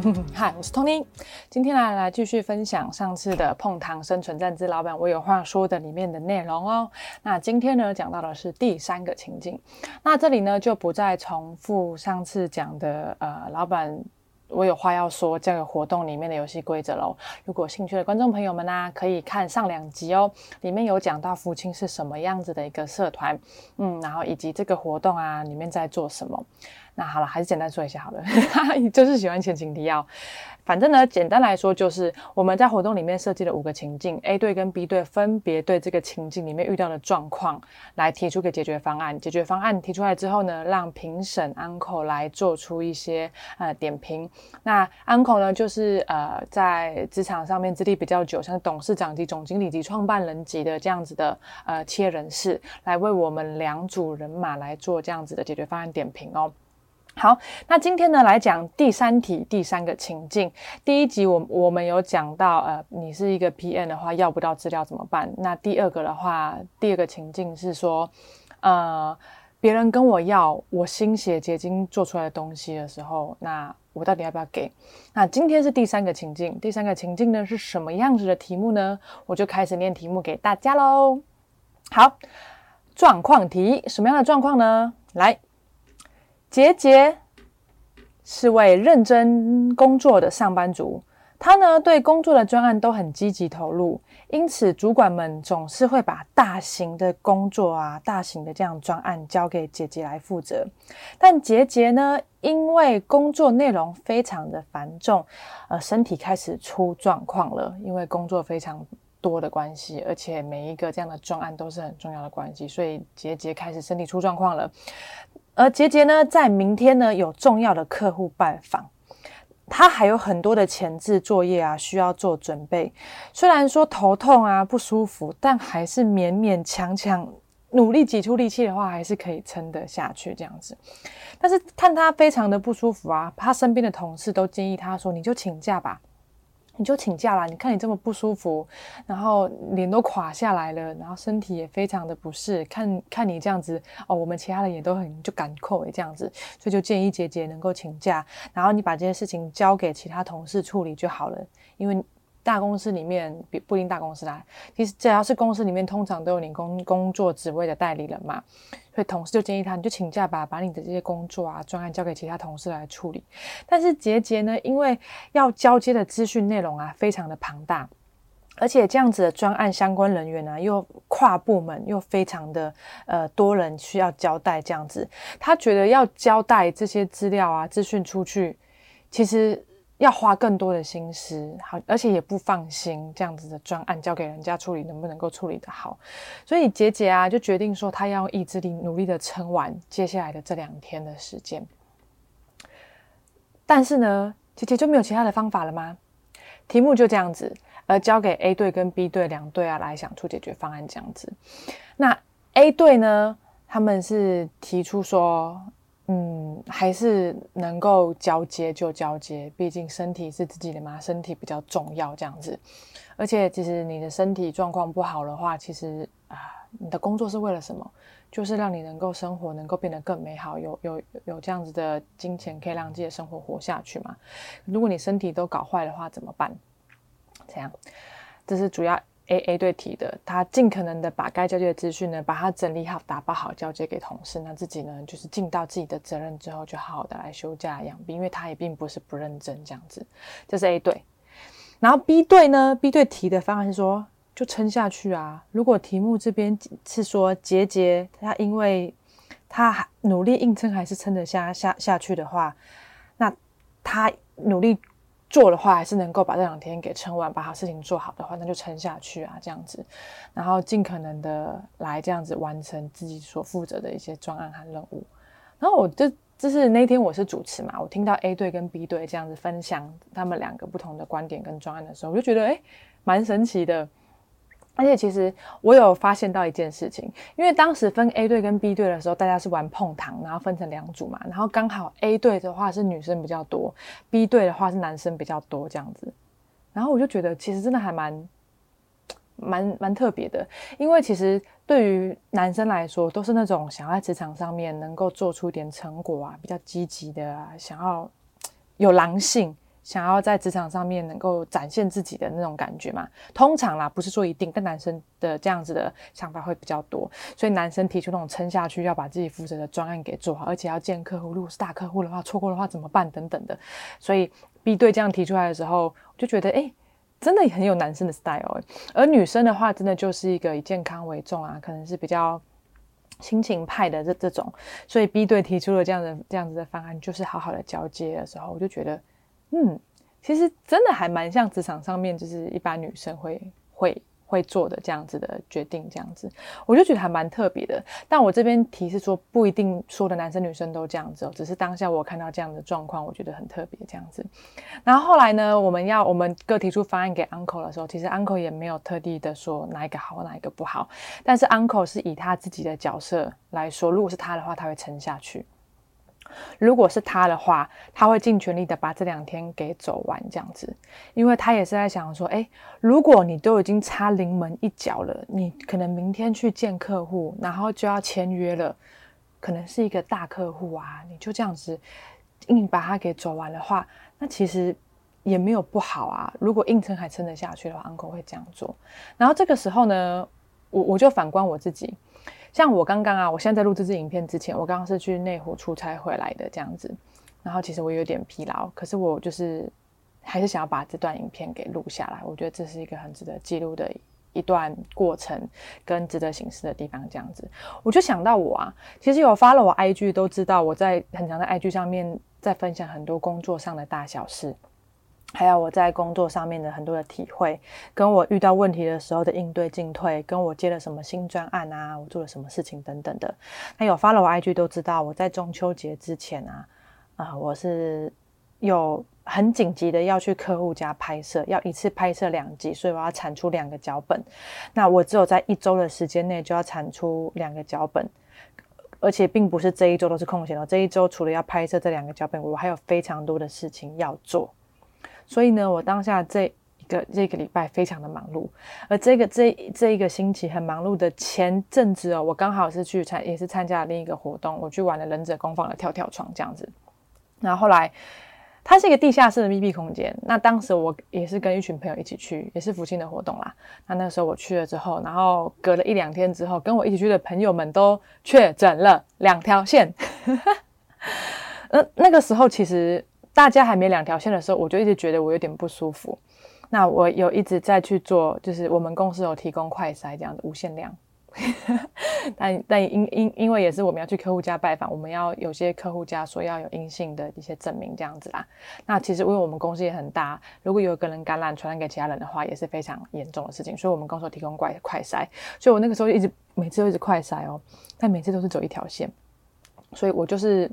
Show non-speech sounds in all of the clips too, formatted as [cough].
[laughs] 嗨，我是 Tony，今天来来继续分享上次的碰糖生存战之老板我有话说的里面的内容哦。那今天呢讲到的是第三个情境，那这里呢就不再重复上次讲的呃老板。我有话要说，这个活动里面的游戏规则喽。如果兴趣的观众朋友们呢，可以看上两集哦，里面有讲到福清是什么样子的一个社团，嗯，然后以及这个活动啊里面在做什么。那好了，还是简单说一下好了，[laughs] 就是喜欢前情提要。反正呢，简单来说就是我们在活动里面设计了五个情境，A 队跟 B 队分别对这个情境里面遇到的状况来提出个解决方案。解决方案提出来之后呢，让评审 Uncle 来做出一些呃点评。那 Uncle 呢，就是呃在职场上面资历比较久，像董事长级、总经理级、创办人级的这样子的呃企业人士，来为我们两组人马来做这样子的解决方案点评哦。好，那今天呢来讲第三题，第三个情境。第一集我我们有讲到，呃，你是一个 P N 的话，要不到资料怎么办？那第二个的话，第二个情境是说，呃，别人跟我要我心血结晶做出来的东西的时候，那我到底要不要给？那今天是第三个情境，第三个情境呢是什么样子的题目呢？我就开始念题目给大家喽。好，状况题，什么样的状况呢？来。杰杰是位认真工作的上班族，他呢对工作的专案都很积极投入，因此主管们总是会把大型的工作啊、大型的这样专案交给杰杰来负责。但杰杰呢，因为工作内容非常的繁重，呃，身体开始出状况了，因为工作非常多的关系，而且每一个这样的专案都是很重要的关系，所以杰杰开始身体出状况了。而杰杰呢，在明天呢有重要的客户拜访，他还有很多的前置作业啊需要做准备。虽然说头痛啊不舒服，但还是勉勉强强努力挤出力气的话，还是可以撑得下去这样子。但是看他非常的不舒服啊，他身边的同事都建议他说：“你就请假吧。”你就请假啦！你看你这么不舒服，然后脸都垮下来了，然后身体也非常的不适。看看你这样子哦，我们其他人也都很就赶扣诶，这样子，所以就建议姐姐能够请假，然后你把这件事情交给其他同事处理就好了，因为。大公司里面，比不一定大公司啦。其实只要是公司里面，通常都有你工工作职位的代理人嘛。所以同事就建议他，你就请假吧，把你的这些工作啊、专案交给其他同事来处理。但是杰杰呢，因为要交接的资讯内容啊，非常的庞大，而且这样子的专案相关人员呢，又跨部门，又非常的呃多人需要交代这样子。他觉得要交代这些资料啊、资讯出去，其实。要花更多的心思，好，而且也不放心这样子的专案交给人家处理，能不能够处理得好？所以杰杰啊，就决定说，他要用意志力努力的撑完接下来的这两天的时间。但是呢，杰杰就没有其他的方法了吗？题目就这样子，而交给 A 队跟 B 队两队啊来想出解决方案这样子。那 A 队呢，他们是提出说。嗯，还是能够交接就交接，毕竟身体是自己的嘛，身体比较重要这样子。而且，其实你的身体状况不好的话，其实啊，你的工作是为了什么？就是让你能够生活能够变得更美好，有有有这样子的金钱可以让自己的生活活下去嘛。如果你身体都搞坏的话，怎么办？这样，这是主要。A A 对题的，他尽可能的把该交接的资讯呢，把它整理好、打包好，交接给同事。那自己呢，就是尽到自己的责任之后，就好好的来休假养病，因为他也并不是不认真这样子。这是 A 队，然后 B 队呢？B 队提的方案是说，就撑下去啊。如果题目这边是说杰杰他因为他努力硬撑，还是撑得下下下去的话，那他努力。做的话，还是能够把这两天给撑完，把好事情做好的话，那就撑下去啊，这样子，然后尽可能的来这样子完成自己所负责的一些专案和任务。然后我就就是那天我是主持嘛，我听到 A 队跟 B 队这样子分享他们两个不同的观点跟专案的时候，我就觉得诶，蛮神奇的。而且其实我有发现到一件事情，因为当时分 A 队跟 B 队的时候，大家是玩碰糖，然后分成两组嘛，然后刚好 A 队的话是女生比较多，B 队的话是男生比较多这样子，然后我就觉得其实真的还蛮蛮蛮特别的，因为其实对于男生来说，都是那种想要在职场上面能够做出点成果啊，比较积极的啊，想要有狼性。想要在职场上面能够展现自己的那种感觉嘛。通常啦，不是说一定，跟男生的这样子的想法会比较多，所以男生提出那种撑下去，要把自己负责的专案给做好，而且要见客户，如果是大客户的话，错过的话怎么办等等的。所以 B 队这样提出来的时候，我就觉得哎，真的很有男生的 style。而女生的话，真的就是一个以健康为重啊，可能是比较。亲情派的这这种，所以 B 队提出了这样的这样子的方案，就是好好的交接的时候，我就觉得，嗯，其实真的还蛮像职场上面，就是一般女生会会。会做的这样子的决定，这样子，我就觉得还蛮特别的。但我这边提示说，不一定说的男生女生都这样子哦，只是当下我看到这样的状况，我觉得很特别这样子。然后后来呢，我们要我们各提出方案给 uncle 的时候，其实 uncle 也没有特地的说哪一个好，哪一个不好。但是 uncle 是以他自己的角色来说，如果是他的话，他会撑下去。如果是他的话，他会尽全力的把这两天给走完，这样子，因为他也是在想说，哎，如果你都已经差临门一脚了，你可能明天去见客户，然后就要签约了，可能是一个大客户啊，你就这样子硬把它给走完的话，那其实也没有不好啊。如果硬撑还撑得下去的话，uncle 会这样做。然后这个时候呢，我我就反观我自己。像我刚刚啊，我现在在录这支影片之前，我刚刚是去内湖出差回来的这样子，然后其实我有点疲劳，可是我就是还是想要把这段影片给录下来，我觉得这是一个很值得记录的一段过程跟值得行事的地方。这样子，我就想到我啊，其实有发了我 IG 都知道，我在很长的 IG 上面在分享很多工作上的大小事。还有我在工作上面的很多的体会，跟我遇到问题的时候的应对进退，跟我接了什么新专案啊，我做了什么事情等等的。那有发了我 IG 都知道，我在中秋节之前啊，啊，我是有很紧急的要去客户家拍摄，要一次拍摄两集，所以我要产出两个脚本。那我只有在一周的时间内就要产出两个脚本，而且并不是这一周都是空闲的，这一周除了要拍摄这两个脚本，我还有非常多的事情要做。所以呢，我当下这一个这个礼拜非常的忙碌，而这个这这一个星期很忙碌的前阵子哦，我刚好是去参也是参加了另一个活动，我去玩了忍者工坊的跳跳床这样子。然后后来它是一个地下室的密闭空间，那当时我也是跟一群朋友一起去，也是福清的活动啦。那那时候我去了之后，然后隔了一两天之后，跟我一起去的朋友们都确诊了两条线。[laughs] 那，那个时候其实。大家还没两条线的时候，我就一直觉得我有点不舒服。那我有一直在去做，就是我们公司有提供快筛这样的无限量。[laughs] 但但因因因为也是我们要去客户家拜访，我们要有些客户家说要有阴性的一些证明这样子啦。那其实因为我们公司也很大，如果有一个人感染传染给其他人的话，也是非常严重的事情。所以我们公司提供快快筛，所以我那个时候一直每次都一直快筛哦，但每次都是走一条线，所以我就是。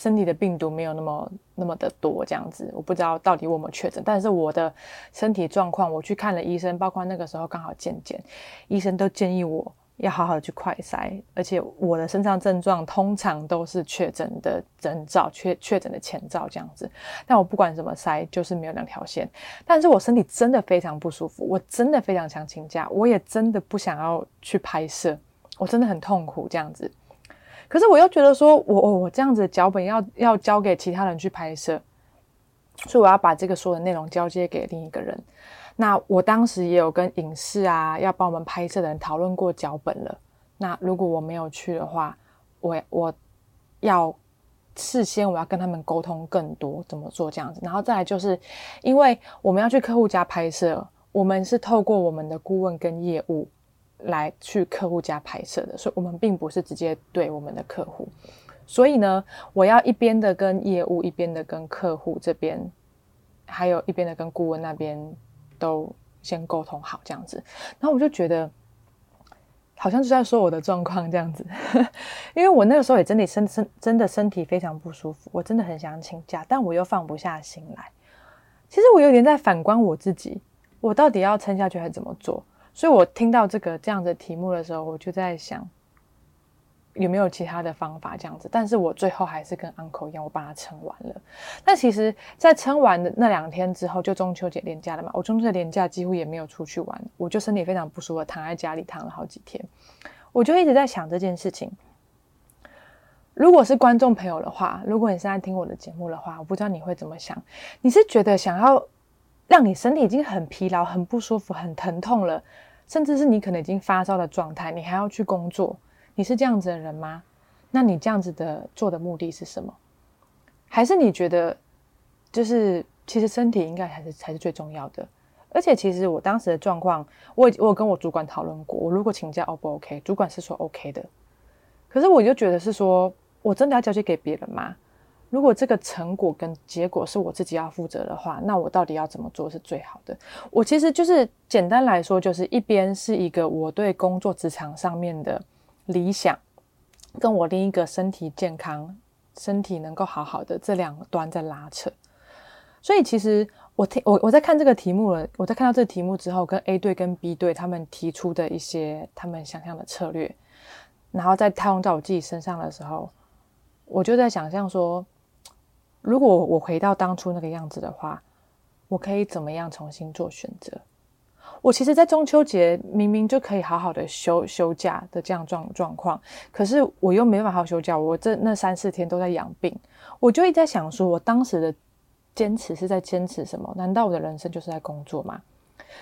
身体的病毒没有那么那么的多，这样子，我不知道到底我有没有确诊。但是我的身体状况，我去看了医生，包括那个时候刚好健检，医生都建议我要好好的去快筛。而且我的身上症状通常都是确诊的征兆，确确诊的前兆这样子。但我不管怎么筛，就是没有两条线。但是我身体真的非常不舒服，我真的非常想请假，我也真的不想要去拍摄，我真的很痛苦这样子。可是我又觉得说，我我我这样子脚本要要交给其他人去拍摄，所以我要把这个所有的内容交接给另一个人。那我当时也有跟影视啊要帮我们拍摄的人讨论过脚本了。那如果我没有去的话，我我要事先我要跟他们沟通更多怎么做这样子。然后再来就是，因为我们要去客户家拍摄，我们是透过我们的顾问跟业务。来去客户家拍摄的，所以我们并不是直接对我们的客户，所以呢，我要一边的跟业务，一边的跟客户这边，还有一边的跟顾问那边都先沟通好这样子。然后我就觉得，好像是在说我的状况这样子，[laughs] 因为我那个时候也真的身身真的身体非常不舒服，我真的很想请假，但我又放不下心来。其实我有点在反观我自己，我到底要撑下去还是怎么做？所以我听到这个这样的题目的时候，我就在想有没有其他的方法这样子。但是我最后还是跟 uncle 一样，我把它撑完了。但其实，在撑完的那两天之后，就中秋节连假了嘛。我中秋节连假几乎也没有出去玩，我就身体非常不舒服，躺在家里躺了好几天。我就一直在想这件事情：如果是观众朋友的话，如果你现在听我的节目的话，我不知道你会怎么想。你是觉得想要让你身体已经很疲劳、很不舒服、很疼痛了，甚至是你可能已经发烧的状态，你还要去工作？你是这样子的人吗？那你这样子的做的目的是什么？还是你觉得就是其实身体应该才是才是最重要的？而且其实我当时的状况，我我有跟我主管讨论过，我如果请假 O 不 OK？主管是说 OK 的。可是我就觉得是说，我真的要交接给别人吗？如果这个成果跟结果是我自己要负责的话，那我到底要怎么做是最好的？我其实就是简单来说，就是一边是一个我对工作职场上面的理想，跟我另一个身体健康、身体能够好好的这两端在拉扯。所以其实我听我我在看这个题目了，我在看到这个题目之后，跟 A 队跟 B 队他们提出的一些他们想象的策略。然后在套用在我自己身上的时候，我就在想象说，如果我回到当初那个样子的话，我可以怎么样重新做选择？我其实，在中秋节明明就可以好好的休休假的这样状状况，可是我又没办法好休假，我这那三四天都在养病，我就一直在想说，我当时的坚持是在坚持什么？难道我的人生就是在工作吗？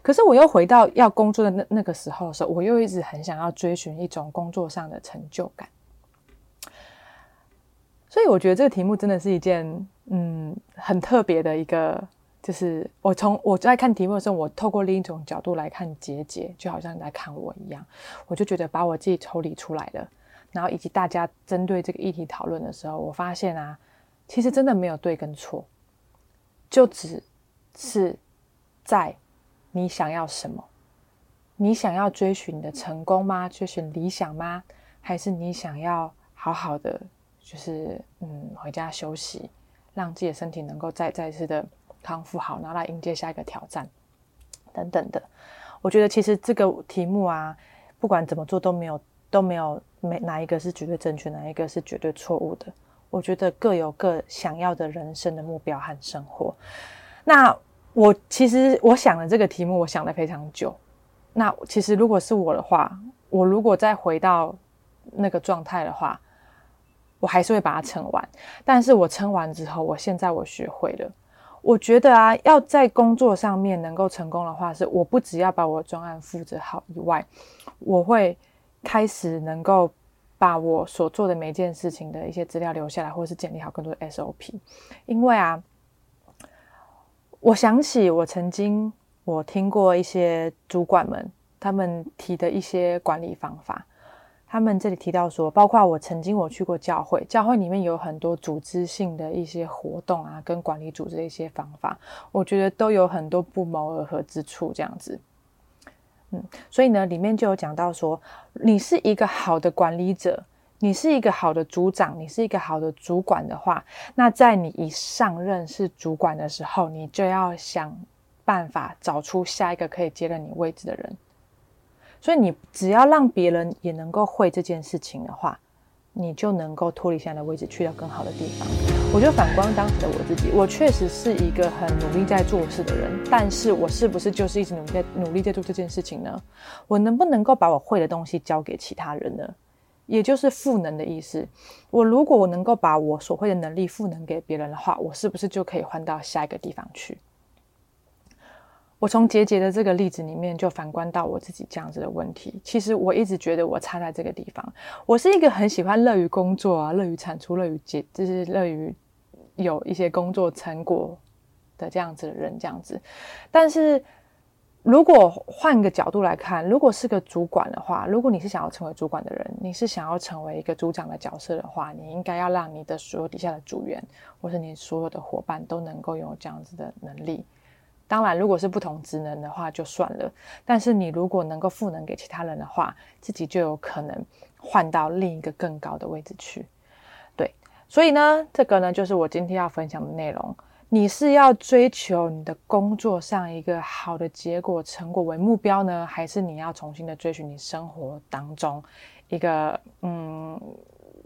可是我又回到要工作的那那个时候的时候，我又一直很想要追寻一种工作上的成就感。所以我觉得这个题目真的是一件嗯很特别的一个，就是我从我在看题目的时候，我透过另一种角度来看结节，就好像你在看我一样，我就觉得把我自己抽离出来了，然后以及大家针对这个议题讨论的时候，我发现啊，其实真的没有对跟错，就只是在。你想要什么？你想要追寻的成功吗？追寻理想吗？还是你想要好好的，就是嗯，回家休息，让自己的身体能够再再次的康复好，然后来迎接下一个挑战，等等的。我觉得其实这个题目啊，不管怎么做都没有都没有没哪一个是绝对正确，哪一个是绝对错误的。我觉得各有各想要的人生的目标和生活。那。我其实我想的这个题目，我想了非常久。那其实如果是我的话，我如果再回到那个状态的话，我还是会把它撑完。但是我撑完之后，我现在我学会了。我觉得啊，要在工作上面能够成功的话，是我不只要把我专案负责好以外，我会开始能够把我所做的每件事情的一些资料留下来，或是建立好更多的 SOP。因为啊。我想起我曾经我听过一些主管们他们提的一些管理方法，他们这里提到说，包括我曾经我去过教会，教会里面有很多组织性的一些活动啊，跟管理组织的一些方法，我觉得都有很多不谋而合之处，这样子。嗯，所以呢，里面就有讲到说，你是一个好的管理者。你是一个好的组长，你是一个好的主管的话，那在你一上任是主管的时候，你就要想办法找出下一个可以接任你位置的人。所以你只要让别人也能够会这件事情的话，你就能够脱离现在的位置，去到更好的地方。我觉得反观当时的我自己，我确实是一个很努力在做事的人，但是我是不是就是一直努力在努力在做这件事情呢？我能不能够把我会的东西交给其他人呢？也就是赋能的意思。我如果我能够把我所会的能力赋能给别人的话，我是不是就可以换到下一个地方去？我从杰杰的这个例子里面就反观到我自己这样子的问题。其实我一直觉得我差在这个地方。我是一个很喜欢乐于工作啊，乐于产出，乐于结，就是乐于有一些工作成果的这样子的人，这样子。但是。如果换个角度来看，如果是个主管的话，如果你是想要成为主管的人，你是想要成为一个组长的角色的话，你应该要让你的所有底下的组员，或是你所有的伙伴都能够拥有这样子的能力。当然，如果是不同职能的话就算了。但是你如果能够赋能给其他人的话，自己就有可能换到另一个更高的位置去。对，所以呢，这个呢就是我今天要分享的内容。你是要追求你的工作上一个好的结果成果为目标呢，还是你要重新的追寻你生活当中一个嗯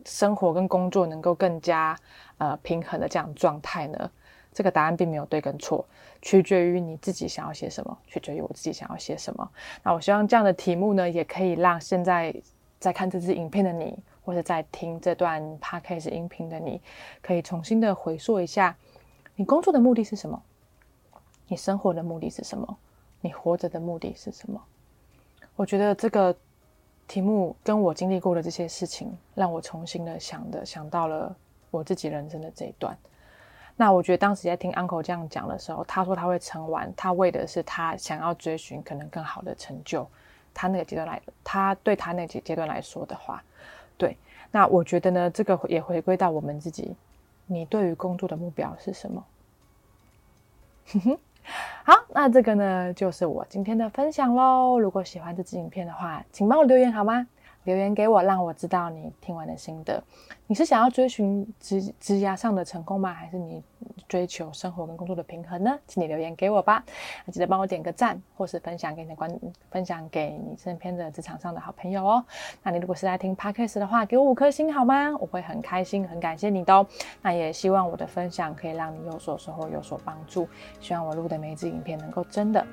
生活跟工作能够更加呃平衡的这样状态呢？这个答案并没有对跟错，取决于你自己想要写什么，取决于我自己想要写什么。那我希望这样的题目呢，也可以让现在在看这支影片的你。或者在听这段 podcast 音频的你，可以重新的回溯一下，你工作的目的是什么？你生活的目的是什么？你活着的目的是什么？我觉得这个题目跟我经历过的这些事情，让我重新的想的想到了我自己人生的这一段。那我觉得当时在听 uncle 这样讲的时候，他说他会撑完，他为的是他想要追寻可能更好的成就。他那个阶段来，他对他那阶阶段来说的话，对。那我觉得呢，这个也回归到我们自己，你对于工作的目标是什么？哼 [laughs] 哼好，那这个呢，就是我今天的分享喽。如果喜欢这支影片的话，请帮我留言好吗？留言给我，让我知道你听完的心得。你是想要追寻职职涯上的成功吗？还是你追求生活跟工作的平衡呢？请你留言给我吧。记得帮我点个赞，或是分享给你的观，分享给你身边的职场上的好朋友哦。那你如果是在听 podcast 的话，给我五颗星好吗？我会很开心，很感谢你的。那也希望我的分享可以让你有所收获，有所帮助。希望我录的每一支影片能够真的。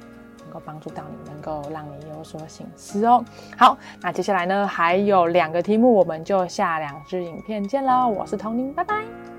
够帮助到你，能够让你有所醒思哦。好，那接下来呢，还有两个题目，我们就下两支影片见喽。我是童宁，拜拜。